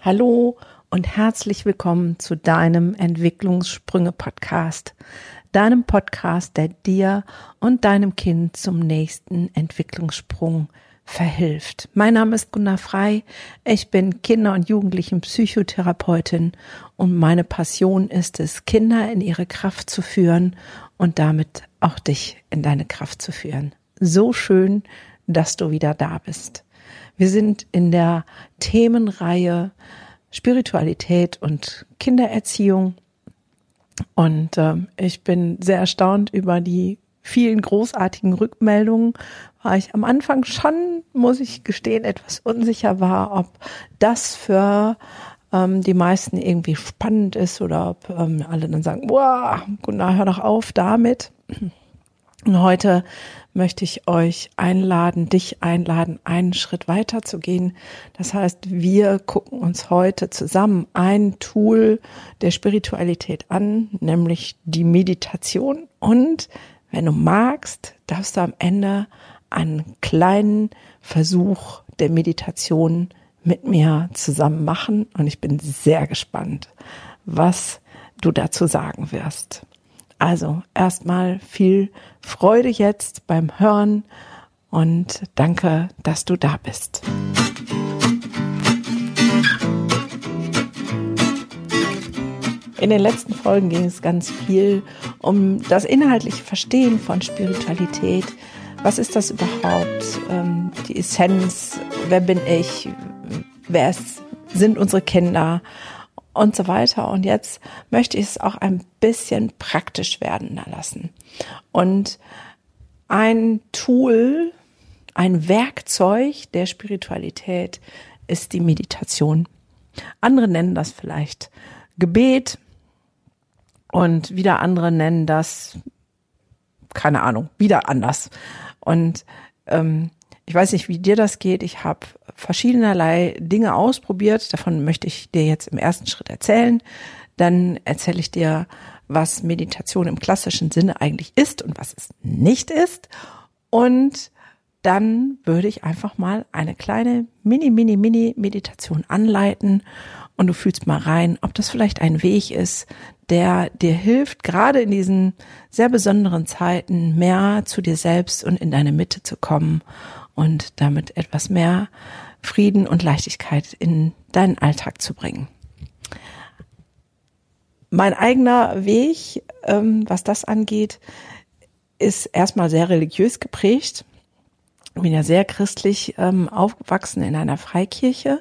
Hallo und herzlich willkommen zu deinem Entwicklungssprünge-Podcast. Deinem Podcast, der dir und deinem Kind zum nächsten Entwicklungssprung verhilft. Mein Name ist Gunnar Frei. Ich bin Kinder- und Jugendlichen-Psychotherapeutin und meine Passion ist es, Kinder in ihre Kraft zu führen und damit auch dich in deine Kraft zu führen. So schön, dass du wieder da bist. Wir sind in der Themenreihe Spiritualität und Kindererziehung. Und äh, ich bin sehr erstaunt über die vielen großartigen Rückmeldungen, weil ich am Anfang schon, muss ich gestehen, etwas unsicher war, ob das für ähm, die meisten irgendwie spannend ist oder ob ähm, alle dann sagen, boah, Gunnar, hör doch auf damit. Und heute möchte ich euch einladen, dich einladen, einen Schritt weiter zu gehen. Das heißt, wir gucken uns heute zusammen ein Tool der Spiritualität an, nämlich die Meditation. Und wenn du magst, darfst du am Ende einen kleinen Versuch der Meditation mit mir zusammen machen. Und ich bin sehr gespannt, was du dazu sagen wirst. Also erstmal viel Freude jetzt beim Hören und danke, dass du da bist. In den letzten Folgen ging es ganz viel um das inhaltliche Verstehen von Spiritualität. Was ist das überhaupt? Ähm, die Essenz, wer bin ich? Wer ist, sind unsere Kinder? Und so weiter. Und jetzt möchte ich es auch ein bisschen praktisch werden lassen. Und ein Tool, ein Werkzeug der Spiritualität ist die Meditation. Andere nennen das vielleicht Gebet und wieder andere nennen das, keine Ahnung, wieder anders. Und ähm, ich weiß nicht, wie dir das geht. Ich habe verschiedenerlei Dinge ausprobiert. Davon möchte ich dir jetzt im ersten Schritt erzählen. Dann erzähle ich dir, was Meditation im klassischen Sinne eigentlich ist und was es nicht ist. Und dann würde ich einfach mal eine kleine Mini, Mini, Mini Meditation anleiten und du fühlst mal rein, ob das vielleicht ein Weg ist, der dir hilft, gerade in diesen sehr besonderen Zeiten mehr zu dir selbst und in deine Mitte zu kommen und damit etwas mehr Frieden und Leichtigkeit in deinen Alltag zu bringen. Mein eigener Weg, ähm, was das angeht, ist erstmal sehr religiös geprägt. Ich bin ja sehr christlich ähm, aufgewachsen in einer Freikirche,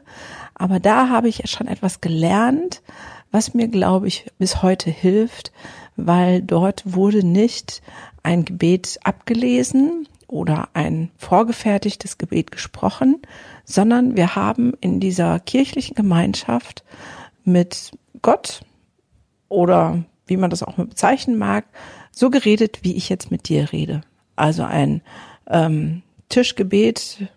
aber da habe ich schon etwas gelernt, was mir, glaube ich, bis heute hilft, weil dort wurde nicht ein Gebet abgelesen, oder ein vorgefertigtes Gebet gesprochen, sondern wir haben in dieser kirchlichen Gemeinschaft mit Gott oder wie man das auch bezeichnen mag, so geredet, wie ich jetzt mit dir rede. Also ein ähm, Tischgebet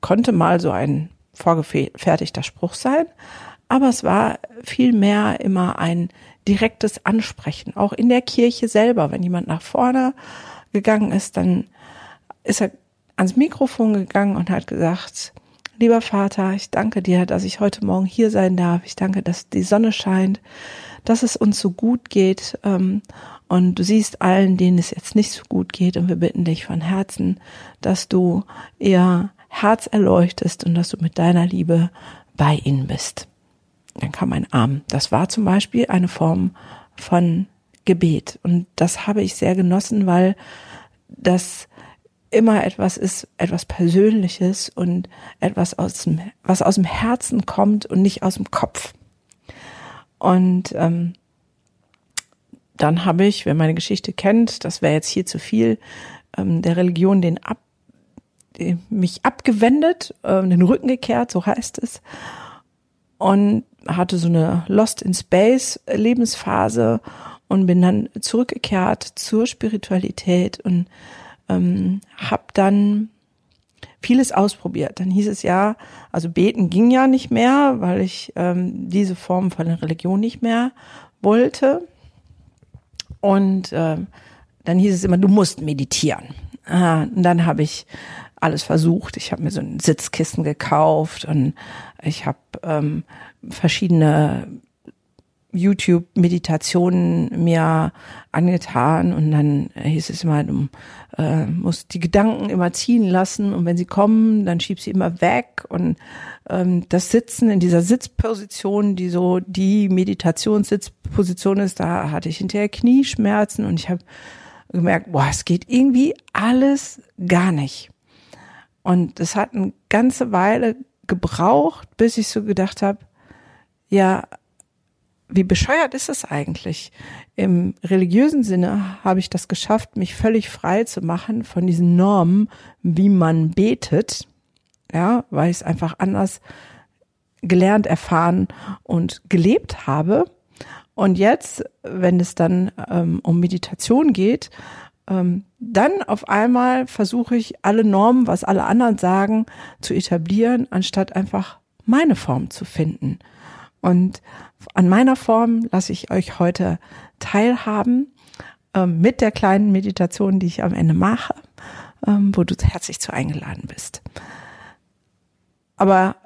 konnte mal so ein vorgefertigter Spruch sein, aber es war vielmehr immer ein direktes Ansprechen, auch in der Kirche selber. Wenn jemand nach vorne gegangen ist, dann ist er ans Mikrofon gegangen und hat gesagt, lieber Vater, ich danke dir, dass ich heute Morgen hier sein darf. Ich danke, dass die Sonne scheint, dass es uns so gut geht. Ähm, und du siehst allen, denen es jetzt nicht so gut geht. Und wir bitten dich von Herzen, dass du ihr Herz erleuchtest und dass du mit deiner Liebe bei ihnen bist. Dann kam ein Arm. Das war zum Beispiel eine Form von Gebet. Und das habe ich sehr genossen, weil das immer etwas ist, etwas Persönliches und etwas aus dem, was aus dem Herzen kommt und nicht aus dem Kopf. Und ähm, dann habe ich, wer meine Geschichte kennt, das wäre jetzt hier zu viel, ähm, der Religion den ab, mich abgewendet, äh, den Rücken gekehrt, so heißt es, und hatte so eine Lost in Space Lebensphase und bin dann zurückgekehrt zur Spiritualität und ähm, habe dann vieles ausprobiert. Dann hieß es ja, also beten ging ja nicht mehr, weil ich ähm, diese Form von der Religion nicht mehr wollte. Und ähm, dann hieß es immer, du musst meditieren. Ah, und dann habe ich alles versucht. Ich habe mir so ein Sitzkissen gekauft und ich habe ähm, verschiedene YouTube-Meditationen mir angetan und dann hieß es immer, du äh, musst die Gedanken immer ziehen lassen und wenn sie kommen, dann schieb sie immer weg und ähm, das Sitzen in dieser Sitzposition, die so die Meditationssitzposition ist, da hatte ich hinterher Knieschmerzen und ich habe gemerkt, boah, es geht irgendwie alles gar nicht. Und es hat eine ganze Weile gebraucht, bis ich so gedacht habe, ja, wie bescheuert ist es eigentlich? Im religiösen Sinne habe ich das geschafft, mich völlig frei zu machen von diesen Normen, wie man betet, ja, weil ich es einfach anders gelernt, erfahren und gelebt habe. Und jetzt, wenn es dann ähm, um Meditation geht, ähm, dann auf einmal versuche ich alle Normen, was alle anderen sagen, zu etablieren, anstatt einfach meine Form zu finden. Und an meiner Form lasse ich euch heute teilhaben ähm, mit der kleinen Meditation, die ich am Ende mache, ähm, wo du herzlich zu eingeladen bist. Aber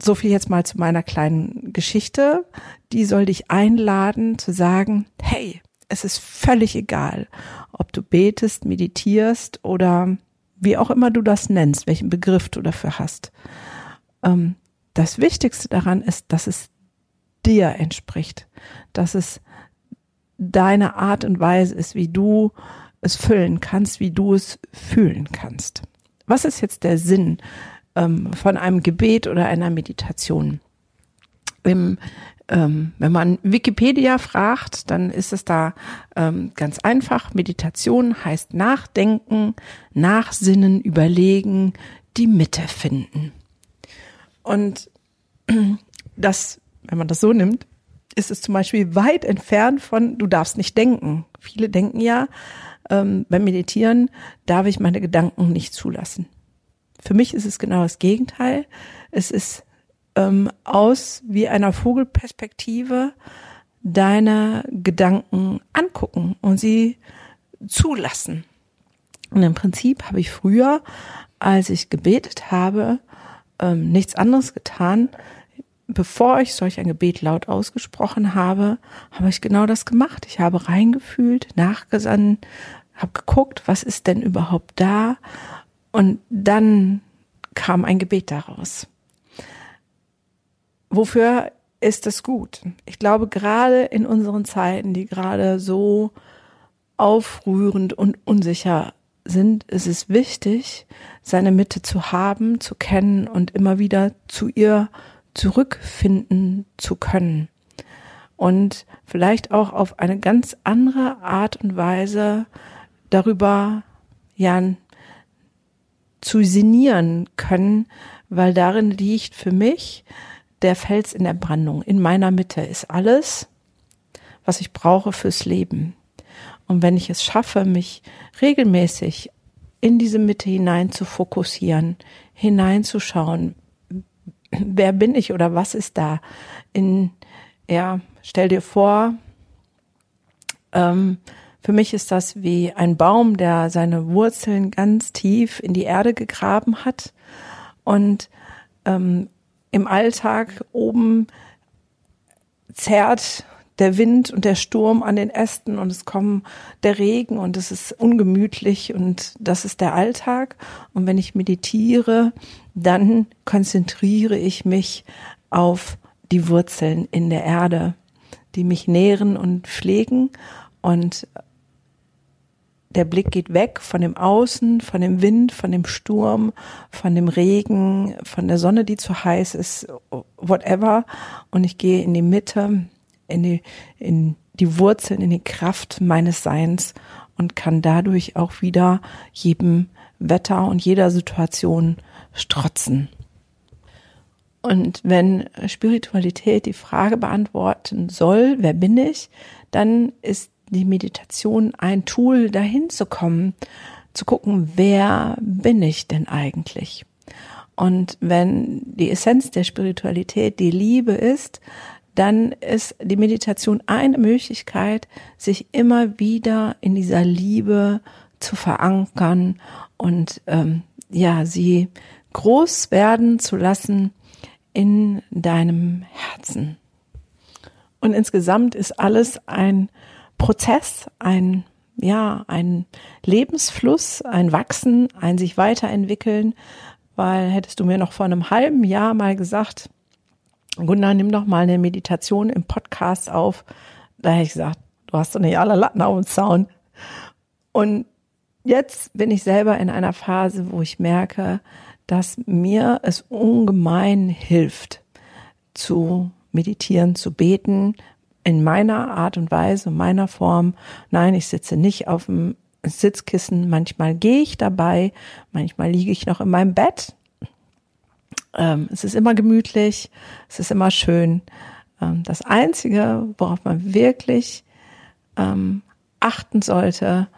so viel jetzt mal zu meiner kleinen Geschichte. Die soll dich einladen zu sagen, hey, es ist völlig egal, ob du betest, meditierst oder wie auch immer du das nennst, welchen Begriff du dafür hast. Ähm, das Wichtigste daran ist, dass es dir entspricht, dass es deine Art und Weise ist, wie du es füllen kannst, wie du es fühlen kannst. Was ist jetzt der Sinn ähm, von einem Gebet oder einer Meditation? Im, ähm, wenn man Wikipedia fragt, dann ist es da ähm, ganz einfach. Meditation heißt nachdenken, nachsinnen, überlegen, die Mitte finden. Und das wenn man das so nimmt, ist es zum Beispiel weit entfernt von, du darfst nicht denken. Viele denken ja, ähm, beim Meditieren darf ich meine Gedanken nicht zulassen. Für mich ist es genau das Gegenteil. Es ist ähm, aus wie einer Vogelperspektive deine Gedanken angucken und sie zulassen. Und im Prinzip habe ich früher, als ich gebetet habe, ähm, nichts anderes getan, bevor ich solch ein Gebet laut ausgesprochen habe, habe ich genau das gemacht. Ich habe reingefühlt, nachgesandt, habe geguckt, was ist denn überhaupt da? Und dann kam ein Gebet daraus. Wofür ist es gut? Ich glaube, gerade in unseren Zeiten, die gerade so aufrührend und unsicher sind, ist es wichtig, seine Mitte zu haben, zu kennen und immer wieder zu ihr zurückfinden zu können und vielleicht auch auf eine ganz andere Art und Weise darüber ja zu sinnieren können, weil darin liegt für mich der Fels in der Brandung. In meiner Mitte ist alles, was ich brauche fürs Leben. Und wenn ich es schaffe, mich regelmäßig in diese Mitte hinein zu fokussieren, hineinzuschauen, wer bin ich oder was ist da? In, ja, stell dir vor, ähm, für mich ist das wie ein Baum, der seine Wurzeln ganz tief in die Erde gegraben hat und ähm, im Alltag oben zerrt der Wind und der Sturm an den Ästen und es kommen der Regen und es ist ungemütlich und das ist der Alltag. Und wenn ich meditiere, dann konzentriere ich mich auf die Wurzeln in der Erde, die mich nähren und pflegen und der Blick geht weg von dem Außen, von dem Wind, von dem Sturm, von dem Regen, von der Sonne, die zu heiß ist, whatever. Und ich gehe in die Mitte in die, in die Wurzeln, in die Kraft meines Seins und kann dadurch auch wieder jedem Wetter und jeder Situation strotzen. Und wenn Spiritualität die Frage beantworten soll, wer bin ich, dann ist die Meditation ein Tool, dahin zu kommen, zu gucken, wer bin ich denn eigentlich? Und wenn die Essenz der Spiritualität die Liebe ist, dann ist die Meditation eine Möglichkeit, sich immer wieder in dieser Liebe zu verankern und ähm, ja, sie groß werden zu lassen in deinem Herzen. Und insgesamt ist alles ein Prozess, ein, ja, ein Lebensfluss, ein Wachsen, ein sich weiterentwickeln, weil hättest du mir noch vor einem halben Jahr mal gesagt, Gunnar, nimm doch mal eine Meditation im Podcast auf, da hätte ich gesagt, du hast doch nicht alle Latten auf dem Zaun. Und jetzt bin ich selber in einer Phase, wo ich merke, dass mir es ungemein hilft, zu meditieren, zu beten, in meiner Art und Weise, meiner Form. Nein, ich sitze nicht auf dem Sitzkissen. Manchmal gehe ich dabei, manchmal liege ich noch in meinem Bett. Ähm, es ist immer gemütlich, es ist immer schön. Ähm, das Einzige, worauf man wirklich ähm, achten sollte,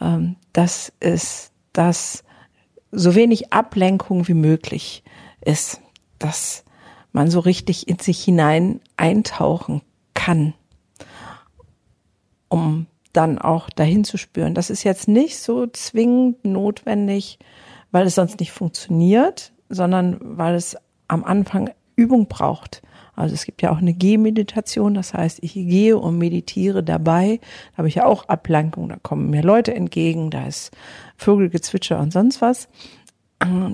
ähm, das ist, dass so wenig Ablenkung wie möglich ist, dass man so richtig in sich hinein eintauchen kann, um dann auch dahin zu spüren. Das ist jetzt nicht so zwingend notwendig, weil es sonst nicht funktioniert, sondern weil es am Anfang Übung braucht. Also es gibt ja auch eine Gehmeditation, das heißt, ich gehe und meditiere dabei. Da habe ich ja auch Ablenkung, da kommen mir Leute entgegen, da ist Vögelgezwitscher und sonst was.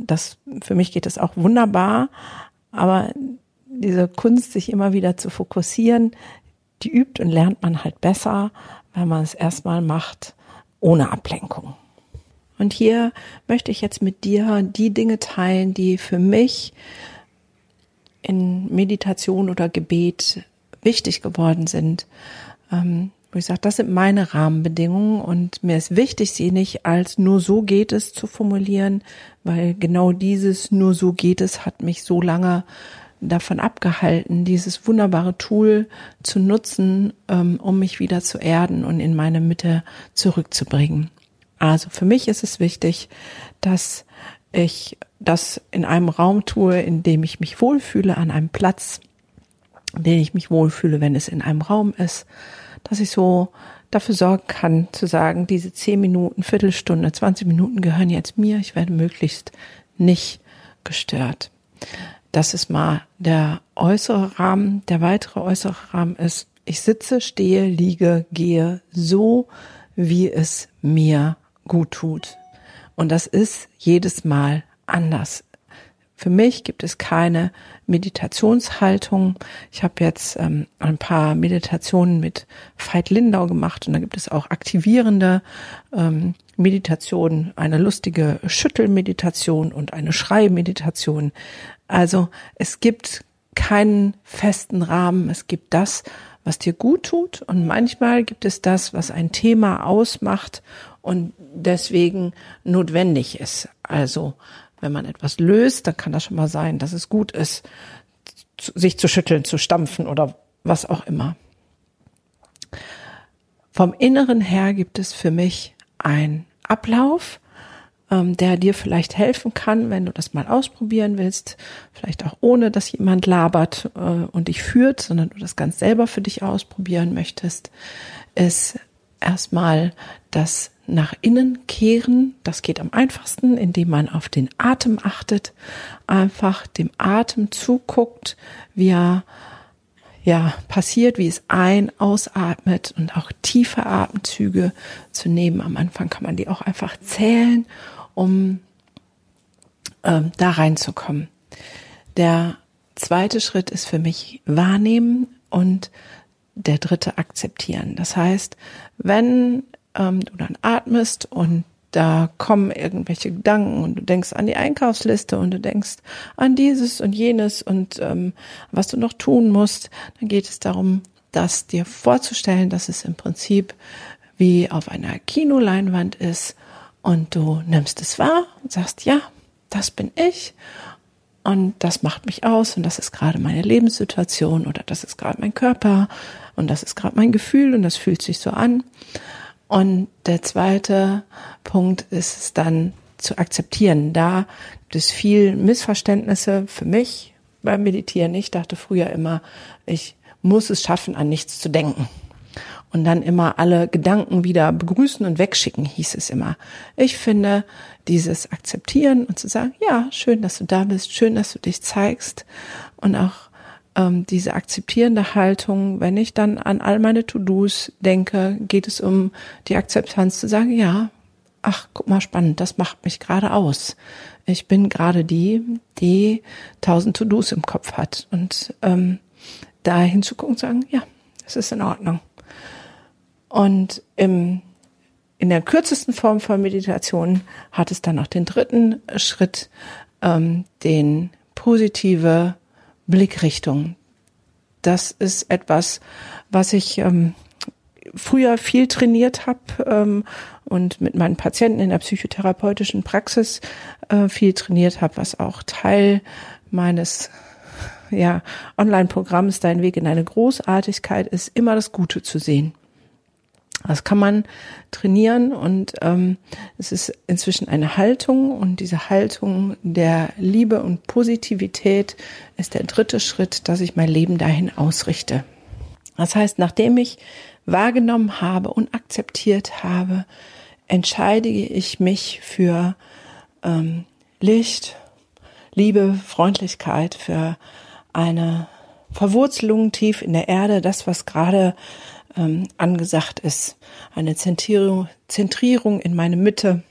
Das, für mich geht das auch wunderbar, aber diese Kunst, sich immer wieder zu fokussieren, die übt und lernt man halt besser, wenn man es erstmal macht ohne Ablenkung. Und hier möchte ich jetzt mit dir die Dinge teilen, die für mich in Meditation oder Gebet wichtig geworden sind. Ähm, wo ich sage, das sind meine Rahmenbedingungen und mir ist wichtig, sie nicht als nur so geht es zu formulieren, weil genau dieses nur so geht es hat mich so lange davon abgehalten, dieses wunderbare Tool zu nutzen, ähm, um mich wieder zu erden und in meine Mitte zurückzubringen. Also für mich ist es wichtig, dass ich das in einem Raum tue, in dem ich mich wohlfühle, an einem Platz, in dem ich mich wohlfühle, wenn es in einem Raum ist, dass ich so dafür sorgen kann, zu sagen, diese zehn Minuten, Viertelstunde, 20 Minuten gehören jetzt mir, ich werde möglichst nicht gestört. Das ist mal der äußere Rahmen. Der weitere äußere Rahmen ist, ich sitze, stehe, liege, gehe so, wie es mir gut tut. Und das ist jedes Mal anders. Für mich gibt es keine Meditationshaltung. Ich habe jetzt ähm, ein paar Meditationen mit Veit Lindau gemacht und da gibt es auch aktivierende ähm, Meditationen, eine lustige Schüttelmeditation und eine Schreimeditation. Also es gibt keinen festen Rahmen. Es gibt das, was dir gut tut und manchmal gibt es das, was ein Thema ausmacht und deswegen notwendig ist. Also wenn man etwas löst, dann kann das schon mal sein, dass es gut ist, sich zu schütteln, zu stampfen oder was auch immer. Vom Inneren her gibt es für mich einen Ablauf, ähm, der dir vielleicht helfen kann, wenn du das mal ausprobieren willst, vielleicht auch ohne, dass jemand labert äh, und dich führt, sondern du das ganz selber für dich ausprobieren möchtest, ist erstmal das nach innen kehren. Das geht am einfachsten, indem man auf den Atem achtet, einfach dem Atem zuguckt, wie er ja passiert, wie es ein, ausatmet und auch tiefe Atemzüge zu nehmen. Am Anfang kann man die auch einfach zählen, um ähm, da reinzukommen. Der zweite Schritt ist für mich wahrnehmen und der dritte akzeptieren. Das heißt, wenn ähm, du dann atmest und da kommen irgendwelche Gedanken und du denkst an die Einkaufsliste und du denkst an dieses und jenes und ähm, was du noch tun musst, dann geht es darum, das dir vorzustellen, dass es im Prinzip wie auf einer Kinoleinwand ist und du nimmst es wahr und sagst, ja, das bin ich und das macht mich aus und das ist gerade meine Lebenssituation oder das ist gerade mein Körper und das ist gerade mein Gefühl und das fühlt sich so an. Und der zweite Punkt ist es dann zu akzeptieren. Da gibt es viel Missverständnisse für mich beim Meditieren. Ich dachte früher immer, ich muss es schaffen, an nichts zu denken. und dann immer alle Gedanken wieder begrüßen und wegschicken, hieß es immer. Ich finde dieses Akzeptieren und zu sagen, ja, schön, dass du da bist, schön, dass du dich zeigst und auch ähm, diese akzeptierende Haltung, wenn ich dann an all meine To-Dos denke, geht es um die Akzeptanz zu sagen, ja, ach, guck mal, spannend, das macht mich gerade aus. Ich bin gerade die, die tausend To-Dos im Kopf hat und ähm, da hinzugucken und sagen, ja, es ist in Ordnung. Und im, in der kürzesten Form von Meditation hat es dann noch den dritten Schritt, ähm, den positive Blickrichtung. Das ist etwas, was ich ähm, früher viel trainiert habe ähm, und mit meinen Patienten in der psychotherapeutischen Praxis äh, viel trainiert habe, was auch Teil meines ja, Online-Programms Dein Weg in eine Großartigkeit ist, immer das Gute zu sehen. Das kann man trainieren und ähm, es ist inzwischen eine Haltung und diese Haltung der Liebe und Positivität ist der dritte Schritt, dass ich mein Leben dahin ausrichte. Das heißt, nachdem ich wahrgenommen habe und akzeptiert habe, entscheide ich mich für ähm, Licht, Liebe, Freundlichkeit, für eine Verwurzelung tief in der Erde, das, was gerade ähm, angesagt ist. Eine Zentrierung, Zentrierung in meine Mitte.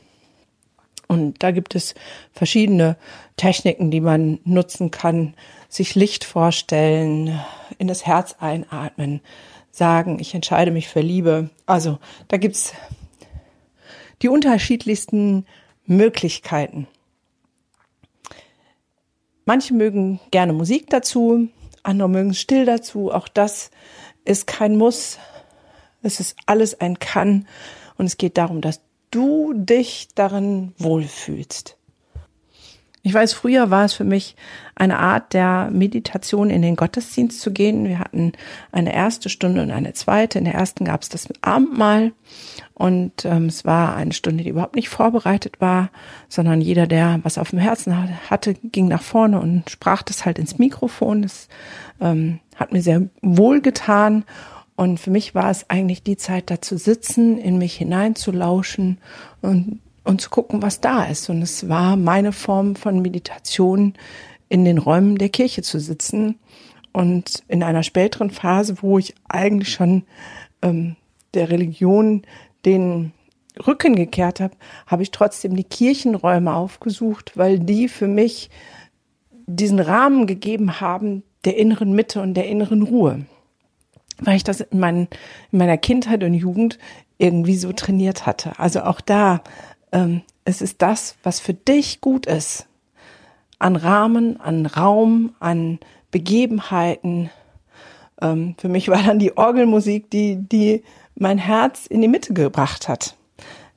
Und da gibt es verschiedene Techniken, die man nutzen kann. Sich Licht vorstellen, in das Herz einatmen, sagen, ich entscheide mich für Liebe. Also da gibt's die unterschiedlichsten Möglichkeiten. Manche mögen gerne Musik dazu, andere mögen still dazu. Auch das ist kein Muss. Es ist alles ein Kann. Und es geht darum, dass du dich darin wohlfühlst. Ich weiß, früher war es für mich eine Art der Meditation in den Gottesdienst zu gehen. Wir hatten eine erste Stunde und eine zweite. In der ersten gab es das Abendmahl und ähm, es war eine Stunde, die überhaupt nicht vorbereitet war, sondern jeder, der was auf dem Herzen hatte, ging nach vorne und sprach das halt ins Mikrofon. Das ähm, hat mir sehr wohl getan. Und für mich war es eigentlich die Zeit, da zu sitzen, in mich hineinzulauschen und und zu gucken, was da ist. Und es war meine Form von Meditation, in den Räumen der Kirche zu sitzen. Und in einer späteren Phase, wo ich eigentlich schon ähm, der Religion den Rücken gekehrt habe, habe ich trotzdem die Kirchenräume aufgesucht, weil die für mich diesen Rahmen gegeben haben der inneren Mitte und der inneren Ruhe. Weil ich das in, mein, in meiner Kindheit und Jugend irgendwie so trainiert hatte. Also auch da ähm, es ist das, was für dich gut ist. An Rahmen, an Raum, an Begebenheiten. Ähm, für mich war dann die Orgelmusik, die, die mein Herz in die Mitte gebracht hat.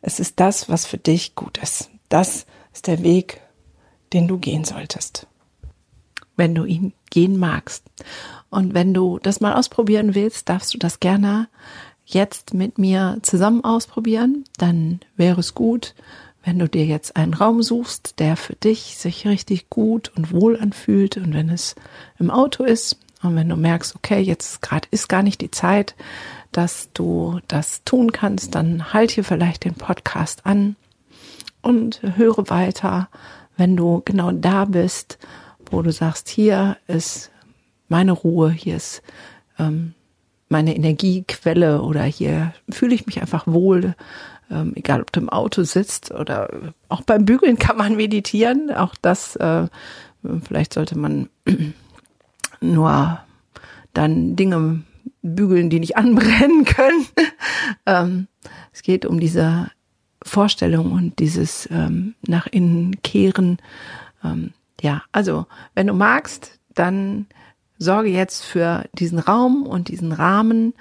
Es ist das, was für dich gut ist. Das ist der Weg, den du gehen solltest. Wenn du ihn gehen magst. Und wenn du das mal ausprobieren willst, darfst du das gerne jetzt mit mir zusammen ausprobieren, dann wäre es gut, wenn du dir jetzt einen Raum suchst, der für dich sich richtig gut und wohl anfühlt und wenn es im Auto ist und wenn du merkst, okay, jetzt gerade ist gar nicht die Zeit, dass du das tun kannst, dann halt hier vielleicht den Podcast an und höre weiter, wenn du genau da bist, wo du sagst, hier ist meine Ruhe, hier ist ähm, meine Energiequelle oder hier fühle ich mich einfach wohl, ähm, egal ob du im Auto sitzt oder auch beim Bügeln kann man meditieren. Auch das, äh, vielleicht sollte man nur dann Dinge bügeln, die nicht anbrennen können. ähm, es geht um diese Vorstellung und dieses ähm, nach innen kehren. Ähm, ja, also wenn du magst, dann sorge jetzt für diesen Raum und diesen Rahmen,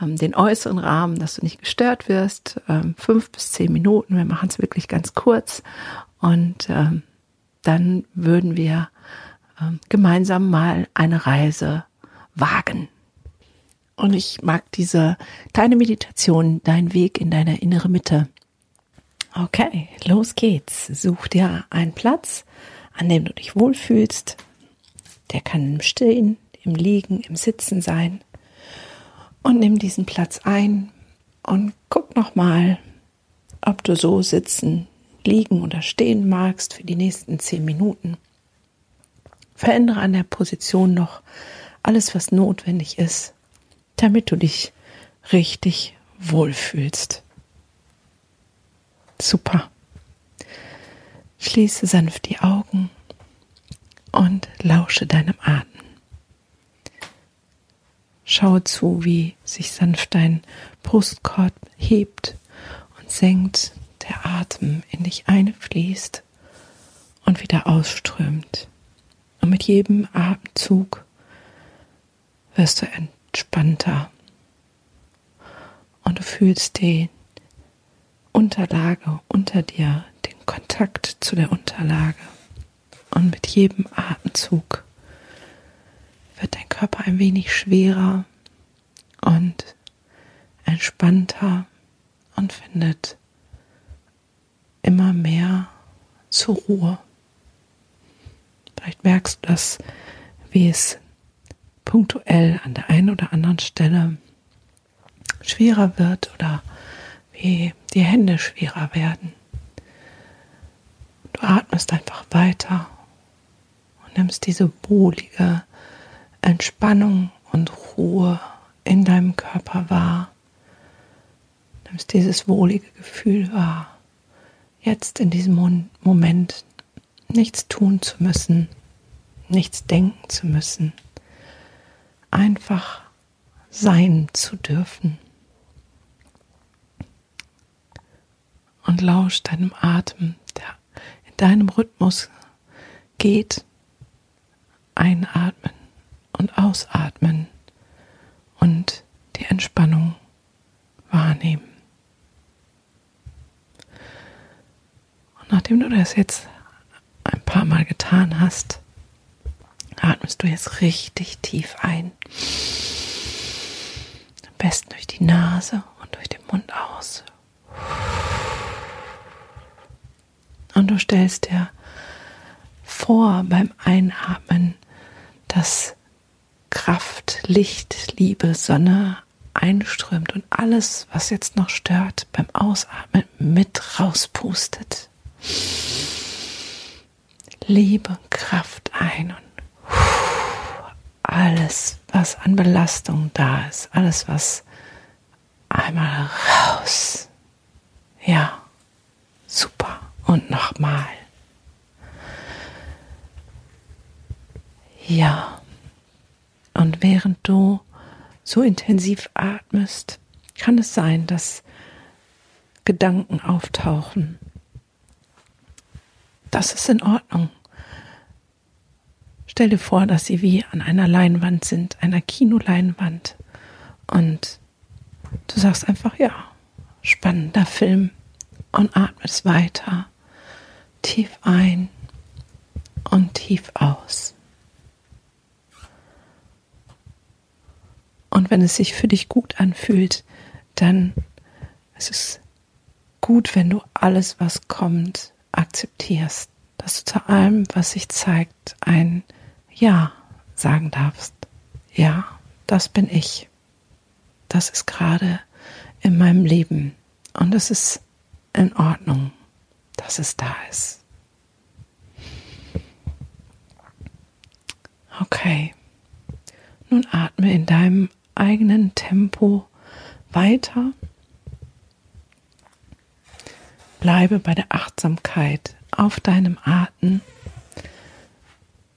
ähm, den äußeren Rahmen, dass du nicht gestört wirst. Ähm, fünf bis zehn Minuten, wir machen es wirklich ganz kurz. Und ähm, dann würden wir ähm, gemeinsam mal eine Reise wagen. Und ich mag diese kleine Meditation, dein Weg in deine innere Mitte. Okay, los geht's. Such dir einen Platz, an dem du dich wohlfühlst, der kann im Stehen, im Liegen, im Sitzen sein. Und nimm diesen Platz ein und guck nochmal, ob du so sitzen, liegen oder stehen magst für die nächsten zehn Minuten. Verändere an der Position noch alles, was notwendig ist, damit du dich richtig wohlfühlst. Super. Schließe sanft die Augen und lausche deinem Atem. Schaue zu, wie sich sanft dein Brustkorb hebt und senkt, der Atem in dich einfließt und wieder ausströmt. Und mit jedem Atemzug wirst du entspannter und du fühlst die Unterlage unter dir, den Kontakt zu der Unterlage. Und mit jedem Atemzug wird dein Körper ein wenig schwerer und entspannter und findet immer mehr zur Ruhe. Vielleicht merkst du das, wie es punktuell an der einen oder anderen Stelle schwerer wird oder wie die Hände schwerer werden. Du atmest einfach weiter nimmst diese wohlige Entspannung und Ruhe in deinem Körper wahr. Nimmst dieses wohlige Gefühl wahr, jetzt in diesem Moment nichts tun zu müssen, nichts denken zu müssen, einfach sein zu dürfen. Und lausch deinem Atem, der in deinem Rhythmus geht. Einatmen und ausatmen und die Entspannung wahrnehmen. Und nachdem du das jetzt ein paar Mal getan hast, atmest du jetzt richtig tief ein. Am besten durch die Nase und durch den Mund aus. Und du stellst dir vor beim Einatmen, dass Kraft, Licht, Liebe, Sonne einströmt und alles, was jetzt noch stört, beim Ausatmen mit rauspustet. Liebe, Kraft ein und alles, was an Belastung da ist, alles, was einmal raus. Ja, super. Und nochmal. Ja. Und während du so intensiv atmest, kann es sein, dass Gedanken auftauchen. Das ist in Ordnung. Stell dir vor, dass sie wie an einer Leinwand sind, einer Kinoleinwand. Und du sagst einfach, ja, spannender Film und atmest weiter. Tief ein und tief aus. Und wenn es sich für dich gut anfühlt, dann ist es gut, wenn du alles, was kommt, akzeptierst. Dass du zu allem, was sich zeigt, ein Ja sagen darfst. Ja, das bin ich. Das ist gerade in meinem Leben. Und es ist in Ordnung, dass es da ist. Okay. Nun atme in deinem eigenen Tempo weiter. Bleibe bei der Achtsamkeit auf deinem Atem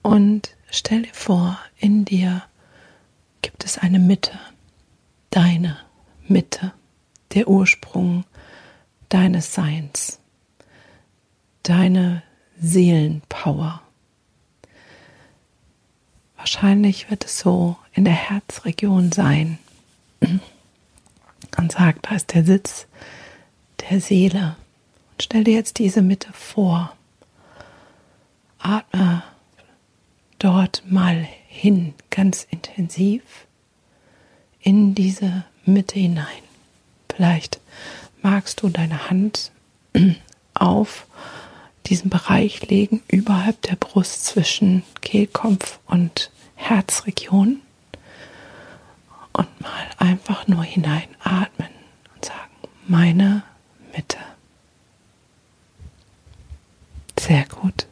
und stell dir vor, in dir gibt es eine Mitte, deine Mitte, der Ursprung deines Seins, deine Seelenpower. Wahrscheinlich wird es so in der Herzregion sein. Und sag, da ist der Sitz der Seele. Und stell dir jetzt diese Mitte vor. Atme dort mal hin, ganz intensiv in diese Mitte hinein. Vielleicht magst du deine Hand auf diesen Bereich legen, überhalb der Brust zwischen Kehlkopf und Herzregion und mal einfach nur hineinatmen und sagen, meine Mitte. Sehr gut.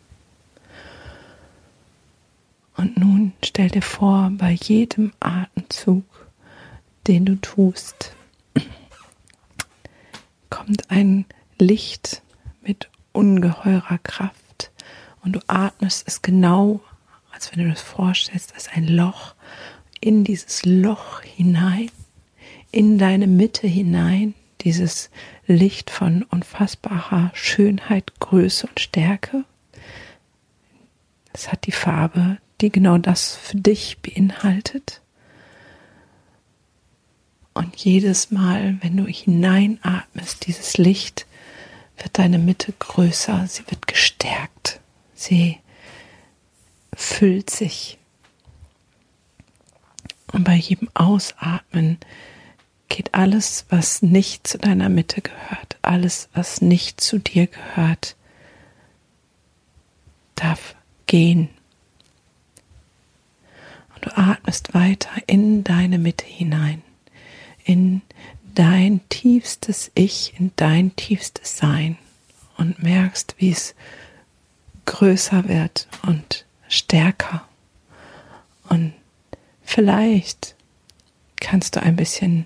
Und nun stell dir vor, bei jedem Atemzug, den du tust, kommt ein Licht mit ungeheurer Kraft und du atmest es genau, als wenn du das vorstellst, als ein Loch in dieses Loch hinein, in deine Mitte hinein, dieses Licht von unfassbarer Schönheit, Größe und Stärke. Es hat die Farbe, die genau das für dich beinhaltet. Und jedes Mal, wenn du hineinatmest, dieses Licht, wird deine Mitte größer, sie wird gestärkt, sie füllt sich. Und bei jedem Ausatmen geht alles, was nicht zu deiner Mitte gehört, alles, was nicht zu dir gehört, darf gehen. Und du atmest weiter in deine Mitte hinein, in dein tiefstes Ich, in dein tiefstes Sein und merkst, wie es größer wird und stärker. Und vielleicht kannst du ein bisschen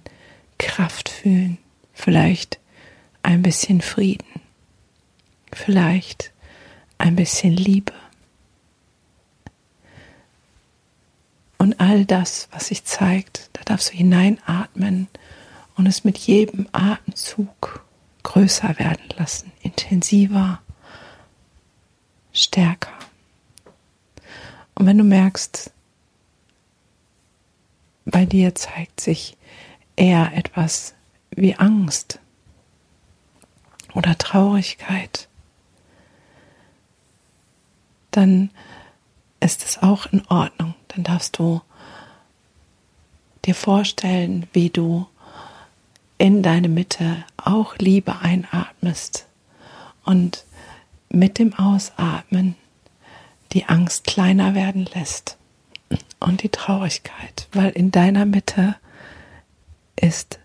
Kraft fühlen, vielleicht ein bisschen Frieden, vielleicht ein bisschen Liebe. Und all das, was sich zeigt, da darfst du hineinatmen und es mit jedem Atemzug größer werden lassen, intensiver, stärker. Und wenn du merkst, bei dir zeigt sich eher etwas wie Angst oder Traurigkeit, dann ist es auch in Ordnung. Dann darfst du dir vorstellen, wie du in deine Mitte auch Liebe einatmest und mit dem Ausatmen die Angst kleiner werden lässt und die Traurigkeit, weil in deiner Mitte ist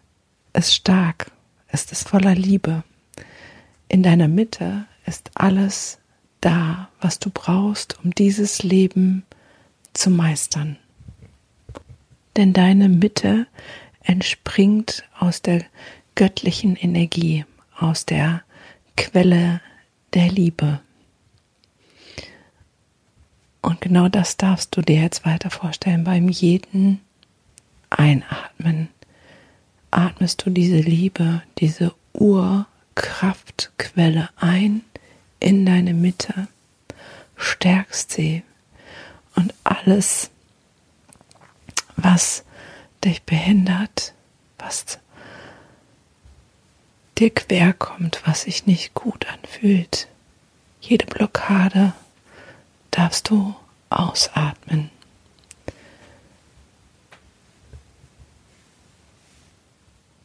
es stark, ist es voller Liebe. In deiner Mitte ist alles da, was du brauchst, um dieses Leben zu meistern. Denn deine Mitte entspringt aus der göttlichen Energie, aus der Quelle der Liebe. Und genau das darfst du dir jetzt weiter vorstellen. Beim jeden Einatmen atmest du diese Liebe, diese Urkraftquelle ein in deine Mitte, stärkst sie. Und alles, was dich behindert, was dir quer kommt, was sich nicht gut anfühlt, jede Blockade darfst du ausatmen.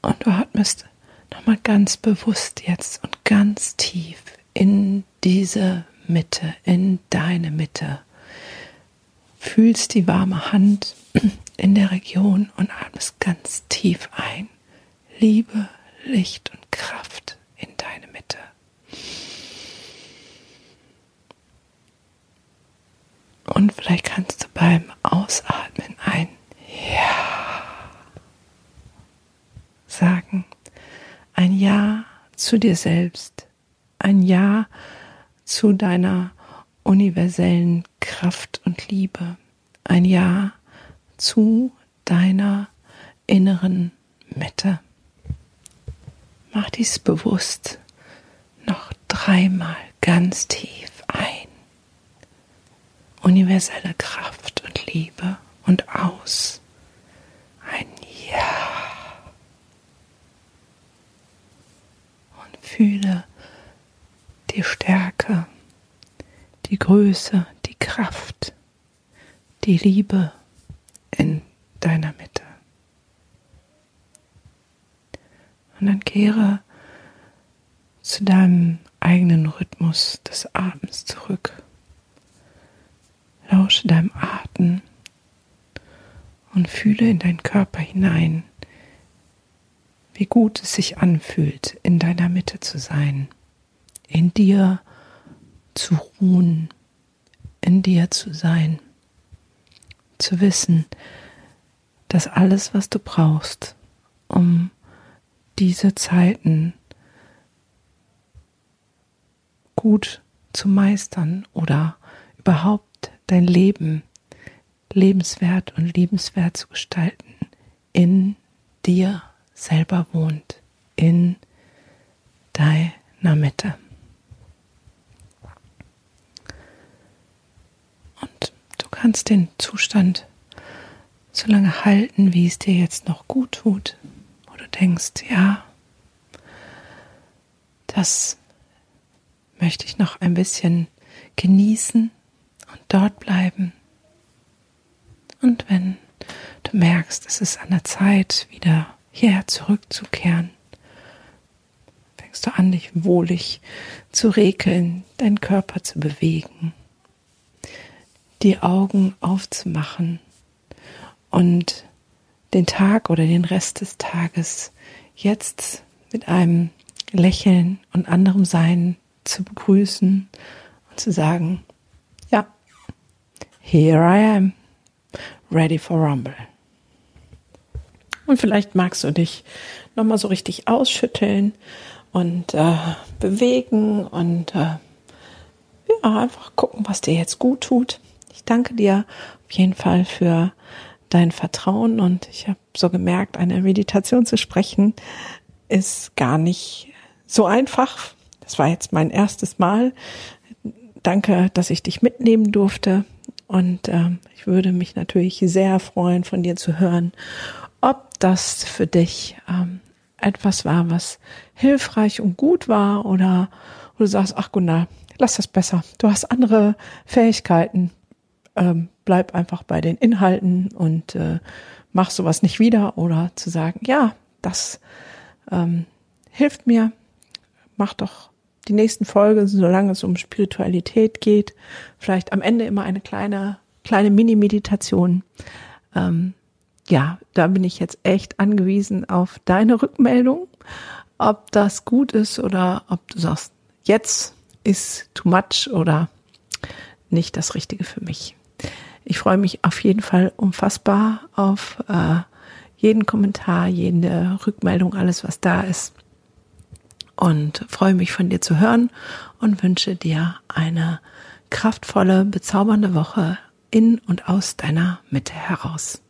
Und du atmest nochmal ganz bewusst jetzt und ganz tief in diese Mitte, in deine Mitte. Fühlst die warme Hand in der Region und atmest ganz tief ein. Liebe, Licht und Kraft in deine Mitte. Und vielleicht kannst du beim Ausatmen ein Ja sagen. Ein Ja zu dir selbst. Ein Ja zu deiner universellen Kraft und Liebe. Ein Ja zu deiner inneren Mitte. Mach dies bewusst noch dreimal ganz tief. Universelle Kraft und Liebe und aus. Ein Ja. Fühle die Stärke, die Größe, die Kraft, die Liebe in deiner Mitte. Und dann kehre zu deinem eigenen Rhythmus des Atems zurück. Lausche deinem Atem und fühle in deinen Körper hinein, wie gut es sich anfühlt, in deiner Mitte zu sein, in dir zu ruhen, in dir zu sein, zu wissen, dass alles, was du brauchst, um diese Zeiten gut zu meistern oder überhaupt dein Leben lebenswert und liebenswert zu gestalten, in dir selber wohnt, in deiner Mitte. Und du kannst den Zustand so lange halten, wie es dir jetzt noch gut tut, wo du denkst, ja, das möchte ich noch ein bisschen genießen dort bleiben. Und wenn du merkst, es ist an der Zeit, wieder hierher zurückzukehren, fängst du an, dich wohlig zu regeln, deinen Körper zu bewegen, die Augen aufzumachen und den Tag oder den Rest des Tages jetzt mit einem Lächeln und anderem Sein zu begrüßen und zu sagen, here I am, ready for Rumble. Und vielleicht magst du dich nochmal so richtig ausschütteln und äh, bewegen und äh, ja, einfach gucken, was dir jetzt gut tut. Ich danke dir auf jeden Fall für dein Vertrauen und ich habe so gemerkt, eine Meditation zu sprechen ist gar nicht so einfach. Das war jetzt mein erstes Mal. Danke, dass ich dich mitnehmen durfte. Und äh, ich würde mich natürlich sehr freuen, von dir zu hören, ob das für dich ähm, etwas war, was hilfreich und gut war oder wo du sagst, ach Gunnar, lass das besser. Du hast andere Fähigkeiten. Ähm, bleib einfach bei den Inhalten und äh, mach sowas nicht wieder oder zu sagen, ja, das ähm, hilft mir. Mach doch die nächsten Folgen, solange es um Spiritualität geht, vielleicht am Ende immer eine kleine, kleine Mini-Meditation. Ähm, ja, da bin ich jetzt echt angewiesen auf deine Rückmeldung, ob das gut ist oder ob du sagst, jetzt ist too much oder nicht das Richtige für mich. Ich freue mich auf jeden Fall unfassbar auf äh, jeden Kommentar, jede Rückmeldung, alles was da ist und freue mich von dir zu hören und wünsche dir eine kraftvolle, bezaubernde Woche in und aus deiner Mitte heraus.